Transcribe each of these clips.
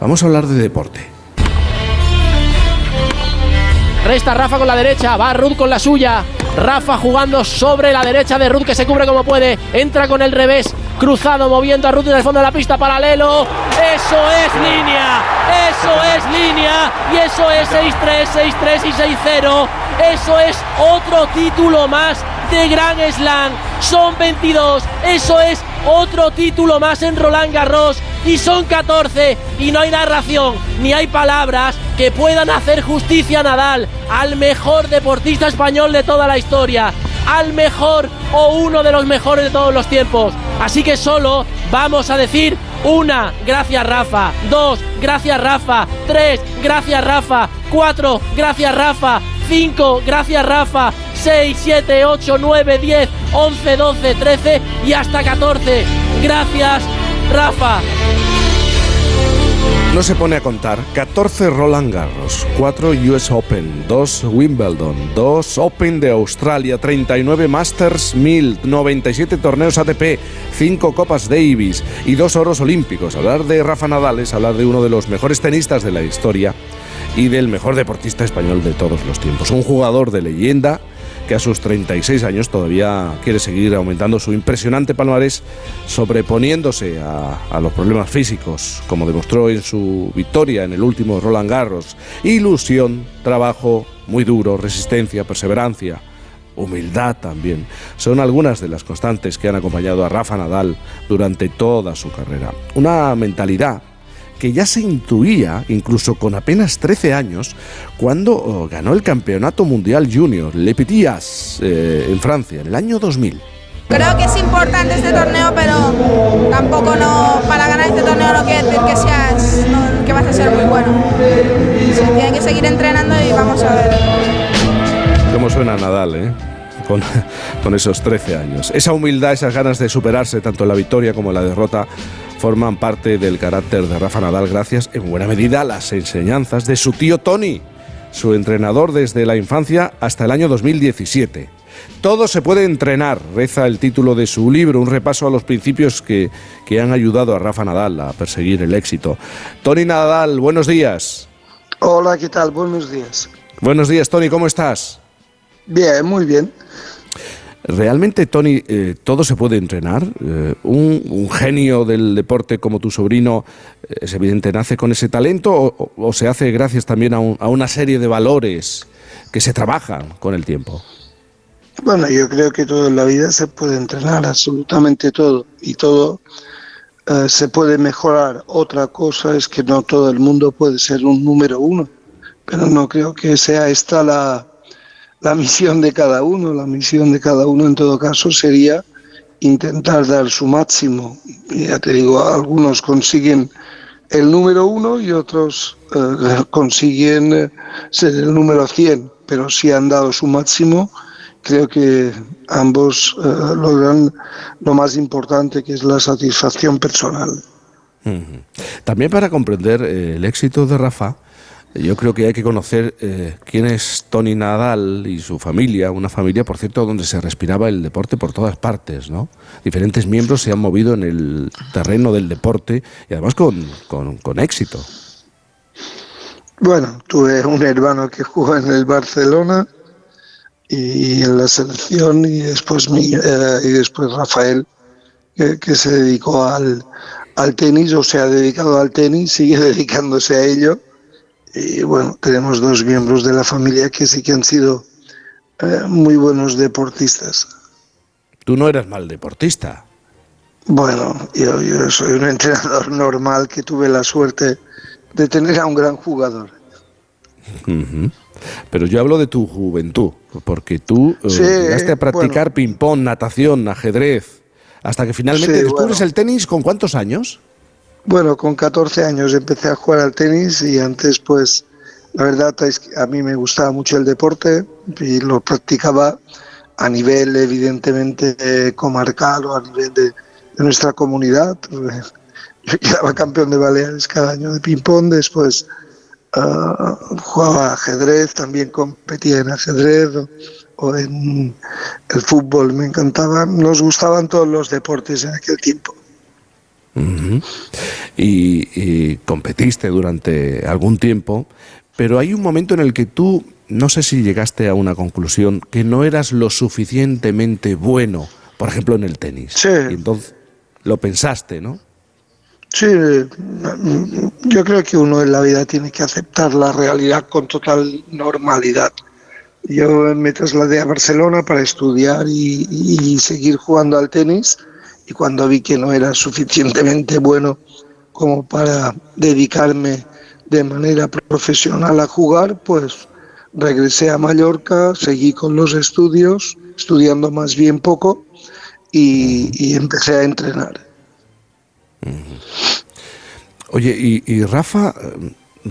Vamos a hablar de deporte. Resta Rafa con la derecha, va Ruth con la suya. Rafa jugando sobre la derecha de Ruth que se cubre como puede. Entra con el revés, cruzado, moviendo a Ruth en el fondo de la pista, paralelo. Eso es línea, eso es línea. Y eso es 6-3, 6-3 y 6-0. Eso es otro título más de Gran Slam. Son 22, eso es otro título más en Roland Garros y son 14 y no hay narración ni hay palabras que puedan hacer justicia a Nadal, al mejor deportista español de toda la historia, al mejor o uno de los mejores de todos los tiempos. Así que solo vamos a decir una, gracias Rafa, dos, gracias Rafa, tres, gracias Rafa, cuatro, gracias Rafa, cinco, gracias Rafa, 6, 7, 8, 9, 10, 11, 12, 13 y hasta 14. Gracias, Rafa. No se pone a contar. 14 Roland Garros, 4 US Open, 2 Wimbledon, 2 Open de Australia, 39 Masters 1000, 97 torneos ATP, 5 Copas Davis y 2 oros olímpicos. Hablar de Rafa Nadal es hablar de uno de los mejores tenistas de la historia y del mejor deportista español de todos los tiempos. Un jugador de leyenda que a sus 36 años todavía quiere seguir aumentando su impresionante palmarés, sobreponiéndose a, los problemas físicos, como demostró en su victoria en el último Roland Garros. Ilusión, trabajo muy duro, resistencia, perseverancia humildad también. Son algunas de las constantes que han acompañado a Rafa Nadal durante toda su carrera. Una mentalidad que ya se intuía, incluso con apenas 13 años, cuando oh, ganó el Campeonato Mundial Junior, Le Petitas, eh, en Francia, en el año 2000. Creo que es importante este torneo, pero tampoco no para ganar este torneo no quiere decir que seas que vas a ser muy bueno. Se tiene que seguir entrenando y vamos a ver. ¿Cómo suena Nadal, eh? Con, con, esos 13 años. Esa humildad, esas ganas de superarse tanto en la victoria como en la derrota forman parte del carácter de Rafa Nadal gracias en buena medida a las enseñanzas de su tío Tony, su entrenador desde la infancia hasta el año 2017. Todo se puede entrenar, reza el título de su libro, un repaso a los principios que, que han ayudado a Rafa Nadal a perseguir el éxito. Tony Nadal, buenos días. Hola, ¿qué tal? Buenos días. Buenos días, Tony, ¿cómo estás? Bien, muy bien. ¿Realmente, Tony, eh, todo se puede entrenar? Eh, un, genio del deporte como tu sobrino, eh, es evidente, nace con ese talento o, se hace gracias también a, una serie de valores que se trabajan con el tiempo? Bueno, yo creo que todo en la vida se puede entrenar, absolutamente todo, y todo se puede mejorar. Otra cosa es que no todo el mundo puede ser un número uno, pero no creo que sea esta la, la misión de cada uno. La misión de cada uno en todo caso sería intentar dar su máximo. Ya te digo, algunos consiguen el número uno y otros eh, consiguen eh, ser el número 100, pero si han dado su máximo, creo que ambos eh, logran lo más importante que es la satisfacción personal. También para comprender el éxito de Rafa, yo creo que hay que conocer eh, quién es Tony Nadal y su familia, una familia, por cierto, donde se respiraba el deporte por todas partes, ¿no? Diferentes miembros se han movido en el terreno del deporte y además con, éxito. Bueno, tuve un hermano que jugó en el Barcelona y en la selección y después eh, y después Rafael que, que se dedicó al, al tenis o se ha dedicado al tenis, sigue dedicándose a ello y bueno, tenemos dos miembros de la familia que sí que han sido eh, muy buenos deportistas. Tú no eras mal deportista. Bueno, yo, yo soy un entrenador normal que tuve la suerte de tener a un gran jugador. Pero yo hablo de tu juventud, porque tú eh, llegaste a practicar ping-pong, natación, ajedrez, hasta que finalmente descubres el tenis con cuántos años? Bueno, con 14 años empecé a jugar al tenis y antes pues la verdad es que a mí me gustaba mucho el deporte y lo practicaba a nivel evidentemente comarcal o a nivel de, nuestra comunidad. Yo quedaba campeón de Baleares cada año de ping-pong, después ah, jugaba ajedrez, también competía en ajedrez o en el fútbol, me encantaba, nos gustaban todos los deportes en aquel tiempo. Y, competiste durante algún tiempo, pero hay un momento en el que tú, no sé si llegaste a una conclusión, que no eras lo suficientemente bueno, por ejemplo, en el tenis. Sí. Y entonces lo pensaste, ¿no? Sí, yo creo que uno en la vida tiene que aceptar la realidad con total normalidad. Yo me trasladé a Barcelona para estudiar y, y seguir jugando al tenis y cuando vi que no era suficientemente bueno como para dedicarme de manera profesional a jugar, pues regresé a Mallorca, seguí con los estudios, estudiando más bien poco y, empecé a entrenar. Oye, y, Rafa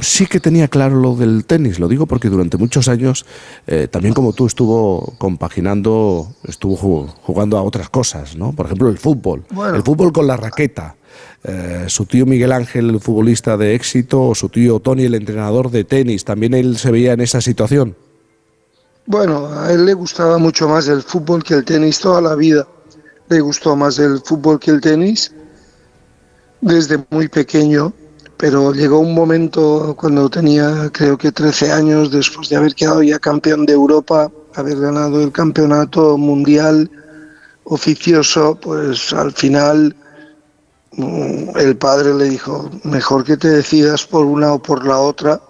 sí que tenía claro lo del tenis, lo digo porque durante muchos años, eh, también como tú, estuvo compaginando, estuvo jugando a otras cosas, ¿no? Por ejemplo, el fútbol, el fútbol con la raqueta. Eh, su tío Miguel Ángel, el futbolista de éxito, o su tío Tony, el entrenador de tenis, ¿también él se veía en esa situación? Bueno, a él le gustaba mucho más el fútbol que el tenis toda la vida le gustó más el fútbol que el tenis desde muy pequeño, pero llegó un momento cuando tenía creo que 13 años, después de haber quedado ya campeón de Europa, haber ganado el campeonato mundial oficioso, pues al final mm, el padre le dijo, mejor que te decidas por una o por la otra,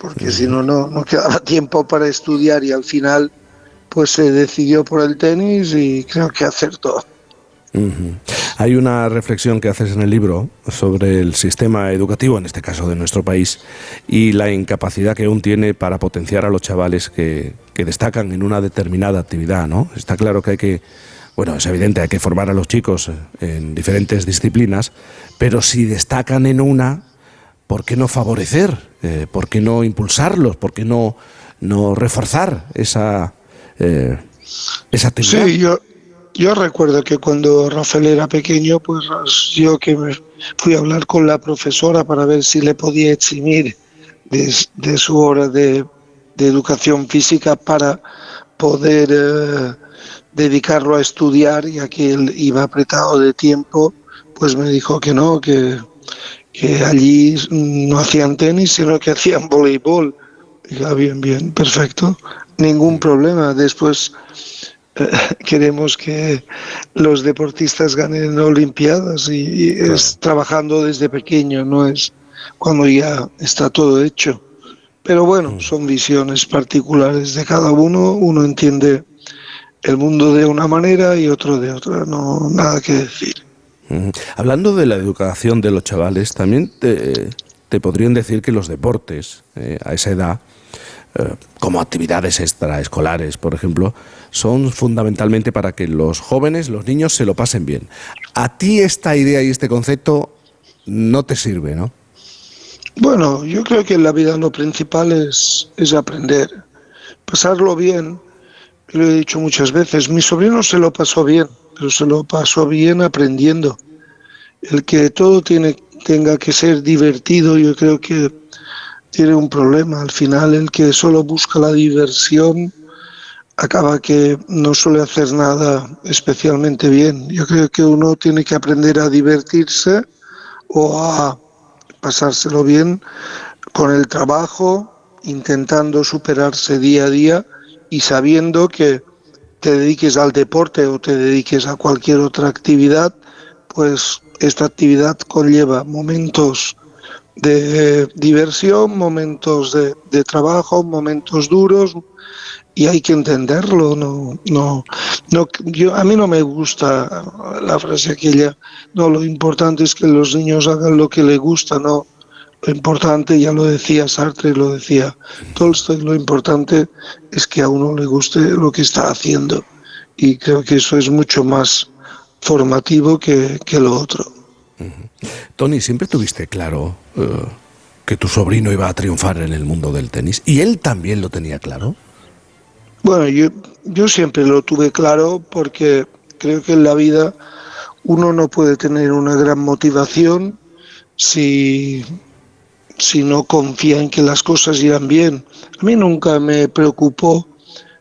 porque si no, no quedaba tiempo para estudiar y al final pues se decidió por el tenis y creo que acertó. Hay una reflexión que haces en el libro sobre el sistema educativo, en este caso de nuestro país, y la incapacidad que aún tiene para potenciar a los chavales que, destacan en una determinada actividad, ¿no? Está claro que hay que, bueno, es evidente, hay que formar a los chicos en diferentes disciplinas, pero si destacan en una, ¿por qué no favorecer? Eh, ¿Por qué no impulsarlos? ¿Por qué no, no reforzar esa, eh, esa actividad? Sí, yo, yo recuerdo que cuando Rafael era pequeño, pues yo que me fui a hablar con la profesora para ver si le podía eximir de, su hora de, educación física para poder eh, dedicarlo a estudiar, ya que él iba apretado de tiempo, pues me dijo que no, que, que allí no hacían tenis, sino que hacían voleibol. Ya, bien, bien, perfecto, ningún problema. Después queremos que los deportistas ganen Olimpiadas y, es trabajando desde pequeño, no es cuando ya está todo hecho. Pero bueno, mm. son visiones particulares de cada uno, uno entiende el mundo de una manera y otro de otra, no nada que decir. Hablando de la educación de los chavales, también te, podrían decir que los deportes eh, a esa edad como actividades extraescolares, por ejemplo, son fundamentalmente para que los jóvenes, los niños, se lo pasen bien. A ti esta idea y este concepto no te sirve, ¿no? Bueno, yo creo que en la vida lo principal es, es aprender, pasarlo bien. Lo he dicho muchas veces, mi sobrino se lo pasó bien, pero se lo pasó bien aprendiendo. El que todo tiene, tenga que ser divertido, yo creo que tiene un problema. Al final el que solo busca la diversión acaba que no suele hacer nada especialmente bien. Yo creo que uno tiene que aprender a divertirse o a pasárselo bien con el trabajo, intentando superarse día a día y sabiendo que te dediques al deporte o te dediques a cualquier otra actividad, pues esta actividad conlleva momentos de diversión, momentos de, trabajo, momentos duros y hay que entenderlo. No, no, no, yo, a mí no me gusta la frase aquella. No, lo importante es que los niños hagan lo que les gusta, no. Lo importante, ya lo decía Sartre, lo decía Tolstoy, lo importante es que a uno le guste lo que está haciendo. Y creo que eso es mucho más formativo que, que lo otro. Tony, ¿siempre tuviste claro eh, que tu sobrino iba a triunfar en el mundo del tenis? ¿Y él también lo tenía claro? Bueno, yo, yo siempre lo tuve claro porque creo que en la vida uno no puede tener una gran motivación si, si no confía en que las cosas irán bien. A mí nunca me preocupó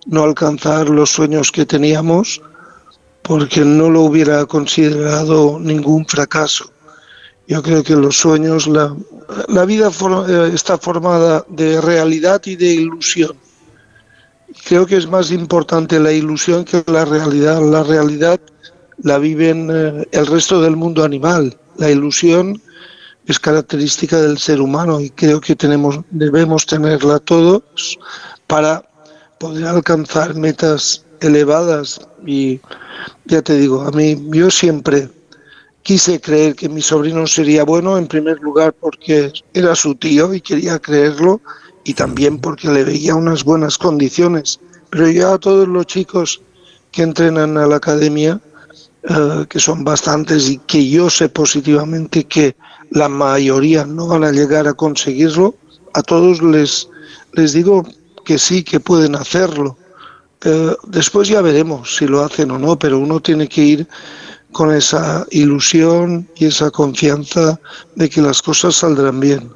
no alcanzar los sueños que teníamos porque no lo hubiera considerado ningún fracaso. Yo creo que los sueños, la, vida eh, está formada de realidad y de ilusión. Creo que es más importante la ilusión que la realidad. La realidad la viven eh, el resto del mundo animal. La ilusión es característica del ser humano y creo que tenemos, debemos tenerla todos para poder alcanzar metas elevadas. Y ya te digo, a mí yo siempre quise creer que mi sobrino sería bueno, en primer lugar porque era su tío y quería creerlo, y también porque le veía unas buenas condiciones. Pero ya a todos los chicos que entrenan a la academia, eh, que son bastantes y que yo sé positivamente que la mayoría no van a llegar a conseguirlo, a todos les, les digo que sí, que pueden hacerlo. Eh, después ya veremos si lo hacen o no, pero uno tiene que ir con esa ilusión y esa confianza de que las cosas saldrán bien.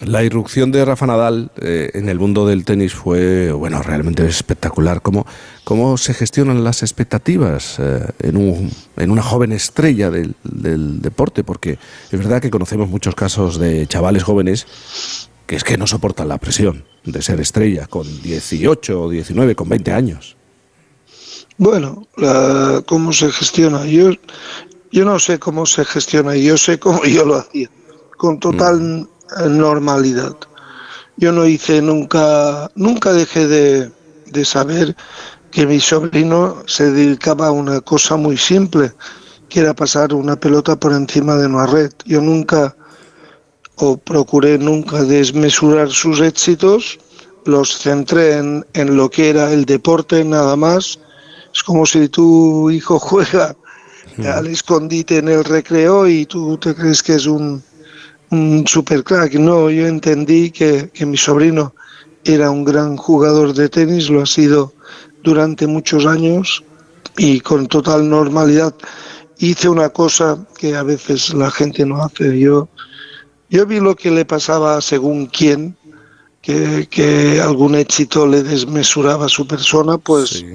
La irrupción de Rafa Nadal eh, en el mundo del tenis fue, bueno, realmente espectacular. ¿Cómo, cómo se gestionan las expectativas eh, en, un, en, una joven estrella del, del, deporte? Porque es verdad que conocemos muchos casos de chavales jóvenes que es que no soportan la presión de ser estrella con 18 o 19, con 20 años. Bueno, la, cómo se gestiona. Yo, yo no sé cómo se gestiona, yo sé cómo yo lo hacía, con total mm. normalidad. Yo no hice nunca, nunca dejé de, de saber que mi sobrino se dedicaba a una cosa muy simple, que era pasar una pelota por encima de una red. Yo nunca, o procuré nunca desmesurar sus éxitos, los centré en, en lo que era el deporte nada más es como si tu hijo juega al escondite en el recreo y tú te crees que es un, un super crack. No, yo entendí que, que mi sobrino era un gran jugador de tenis, lo ha sido durante muchos años y con total normalidad hice una cosa que a veces la gente no hace. Yo, yo vi lo que le pasaba según quién, que, que algún éxito le desmesuraba a su persona, pues sí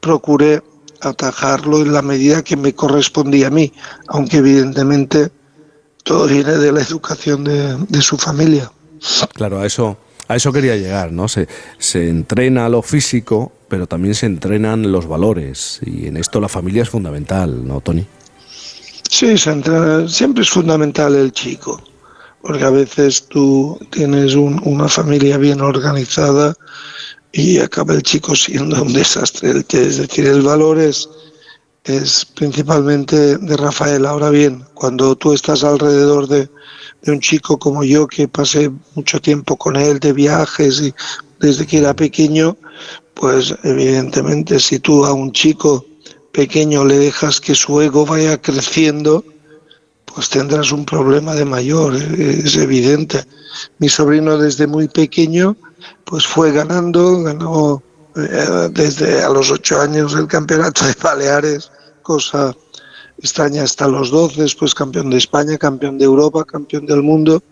procuré atajarlo en la medida que me correspondía a mí, aunque evidentemente todo viene de la educación de, su familia. Claro, a eso, a eso quería llegar, ¿no? Se, se entrena lo físico, pero también se entrenan los valores, y en esto la familia es fundamental, ¿no, Tony? Sí, siempre es fundamental el chico, porque a veces tú tienes una familia bien organizada y acaba el chico siendo un desastre. Es decir, el valor es, principalmente de Rafael. Ahora bien, cuando tú estás alrededor de, de un chico como yo, que pasé mucho tiempo con él de viajes y desde que era pequeño, pues evidentemente si tú a un chico pequeño le dejas que su ego vaya creciendo, pues tendrás un problema de mayor, es evidente. Mi sobrino desde muy pequeño pues fue ganando, ganó eh, desde a los ocho años el campeonato de Baleares, cosa extraña hasta los doce, después campeón de España, campeón de Europa, campeón del mundo.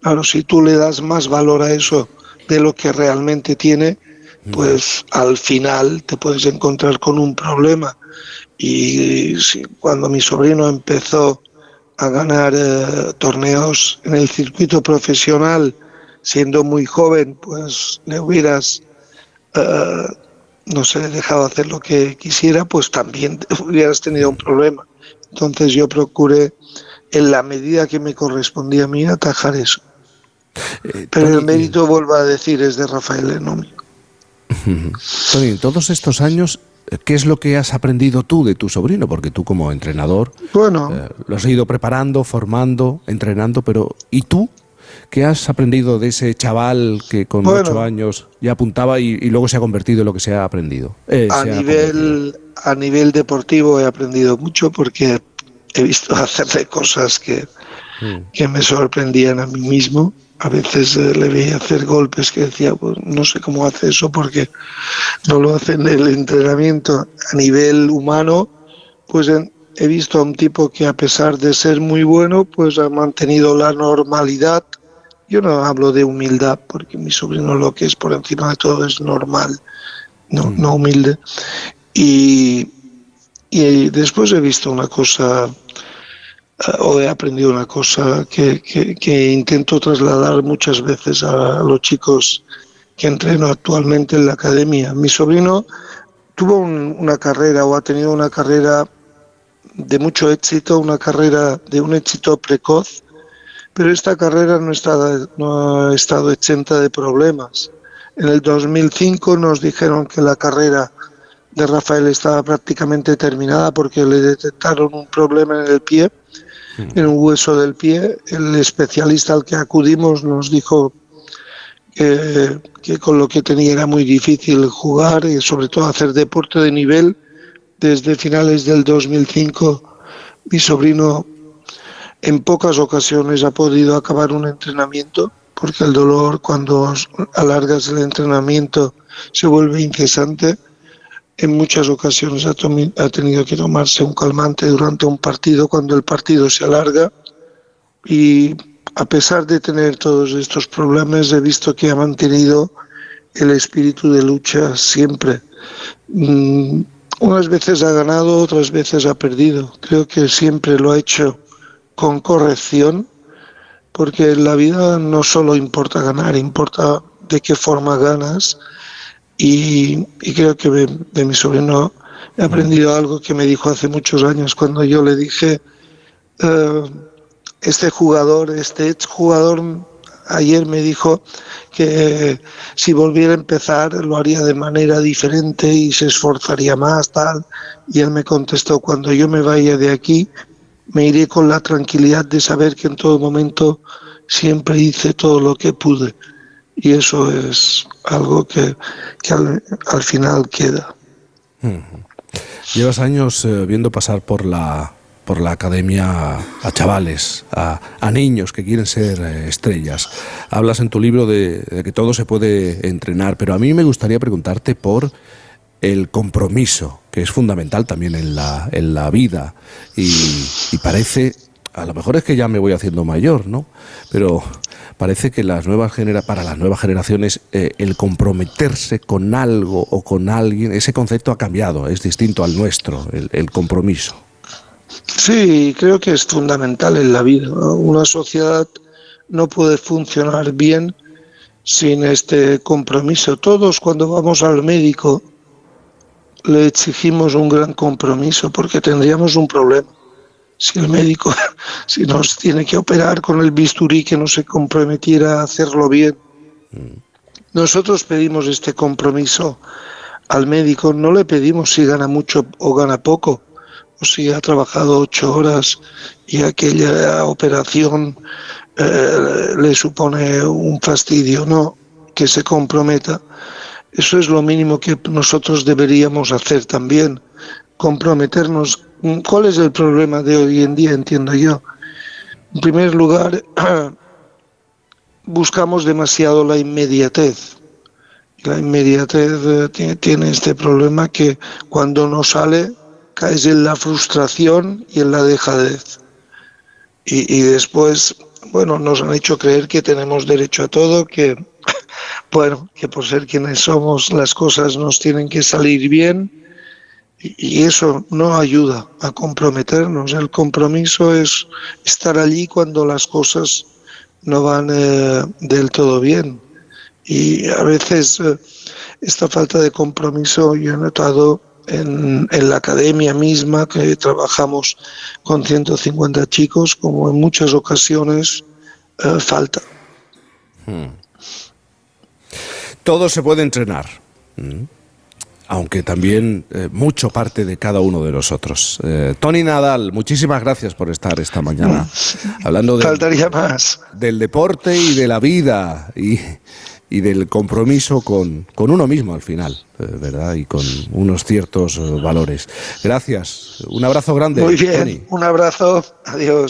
Claro, si tú le das más valor a eso de lo que realmente tiene, pues al final te puedes encontrar con un problema. Y cuando mi sobrino empezó a ganar eh, torneos en el circuito profesional, siendo muy joven, pues le hubieras, uh, no sé, dejado hacer lo que quisiera, pues también hubieras tenido un problema. Entonces yo procuré, en la medida que me correspondía a mí, atajar eso. Eh, Pero Tony, el mérito, vuelvo a decir, es de Rafael Enómico. Tony, en todos estos años, ¿qué es lo que has aprendido tú de tu sobrino? Porque tú como entrenador bueno, eh, lo has ido preparando, formando, entrenando, pero ¿y tú? ¿Qué has aprendido de ese chaval que con bueno, ocho años ya apuntaba y, y, luego se ha convertido en lo que se ha aprendido? Eh, a, nivel, a nivel deportivo he aprendido mucho porque he visto hacerle cosas que, mm. que me sorprendían a mí mismo. A veces eh, le veía hacer golpes que decía, pues no sé cómo hace eso porque no lo hace en el entrenamiento. A nivel humano, pues he visto a un tipo que a pesar de ser muy bueno, pues ha mantenido la normalidad. Yo no hablo de humildad, porque mi sobrino lo que es por encima de todo es normal, no, mm. no humilde. Y, y después he visto una cosa o he aprendido una cosa que, que, intento trasladar muchas veces a los chicos que entreno actualmente en la academia. Mi sobrino tuvo una carrera o ha tenido una carrera de mucho éxito, una carrera de un éxito precoz, pero esta carrera no, está, no ha estado exenta de problemas. En el 2005 nos dijeron que la carrera de Rafael estaba prácticamente terminada porque le detectaron un problema en el pie. En un hueso del pie. El especialista al que acudimos nos dijo que, con lo que tenía era muy difícil jugar y sobre todo hacer deporte de nivel. Desde finales del 2005 mi sobrino en pocas ocasiones ha podido acabar un entrenamiento porque el dolor cuando alargas el entrenamiento se vuelve incesante. En muchas ocasiones ha, ha, tenido que tomarse un calmante durante un partido cuando el partido se alarga y a pesar de tener todos estos problemas he visto que ha mantenido el espíritu de lucha siempre. Mm, unas veces ha ganado, otras veces ha perdido. Creo que siempre lo ha hecho con corrección, porque en la vida no solo importa ganar, importa de qué forma ganas. Y, creo que de, mi sobrino he aprendido algo que me dijo hace muchos años cuando yo le dije, eh, este jugador, este ex jugador ayer me dijo que si volviera a empezar lo haría de manera diferente y se esforzaría más, tal. Y él me contestó, cuando yo me vaya de aquí, me iré con la tranquilidad de saber que en todo momento siempre hice todo lo que pude. Y eso es algo que, al, final queda. Llevas años eh, viendo pasar por la, por la academia a chavales, a, niños que quieren ser eh, estrellas. Hablas en tu libro de, que todo se puede entrenar, pero a mí me gustaría preguntarte por el compromiso, que es fundamental también en la, en la vida. Y, parece, a lo mejor es que ya me voy haciendo mayor, ¿no? Pero parece que las nuevas genera para las nuevas generaciones eh, el comprometerse con algo o con alguien, ese concepto ha cambiado, es distinto al nuestro, el, el compromiso. Sí, creo que es fundamental en la vida. Una sociedad no puede funcionar bien sin este compromiso. Todos cuando vamos al médico le exigimos un gran compromiso porque tendríamos un problema. Si el médico, si nos tiene que operar con el bisturí que no se comprometiera a hacerlo bien. Nosotros pedimos este compromiso al médico, no le pedimos si gana mucho o gana poco, o si ha trabajado ocho horas y aquella operación eh, le supone un fastidio, no, que se comprometa eso es lo mínimo que nosotros deberíamos hacer también, comprometernos. ¿Cuál es el problema de hoy en día, entiendo yo? En primer lugar, buscamos demasiado la inmediatez. La inmediatez eh, tiene este problema que cuando no sale caes en la frustración y en la dejadez. Y, y después, bueno, nos han hecho creer que tenemos derecho a todo, que bueno, que por ser quienes somos las cosas nos tienen que salir bien y eso no ayuda a comprometernos. El compromiso es estar allí cuando las cosas no van eh, del todo bien. Y a veces eh, esta falta de compromiso yo he notado en, la academia misma, que trabajamos con 150 chicos, como en muchas ocasiones eh, falta. Hmm. Todo se puede entrenar. Mm. Aunque también eh, mucho parte de cada uno de nosotros. Eh, Tony Nadal, muchísimas gracias por estar esta mañana hablando del deporte y de la vida y, del compromiso con, uno mismo al final, eh, ¿verdad? Y con unos ciertos valores. Gracias. Un abrazo grande. Muy bien. Un abrazo. Adiós.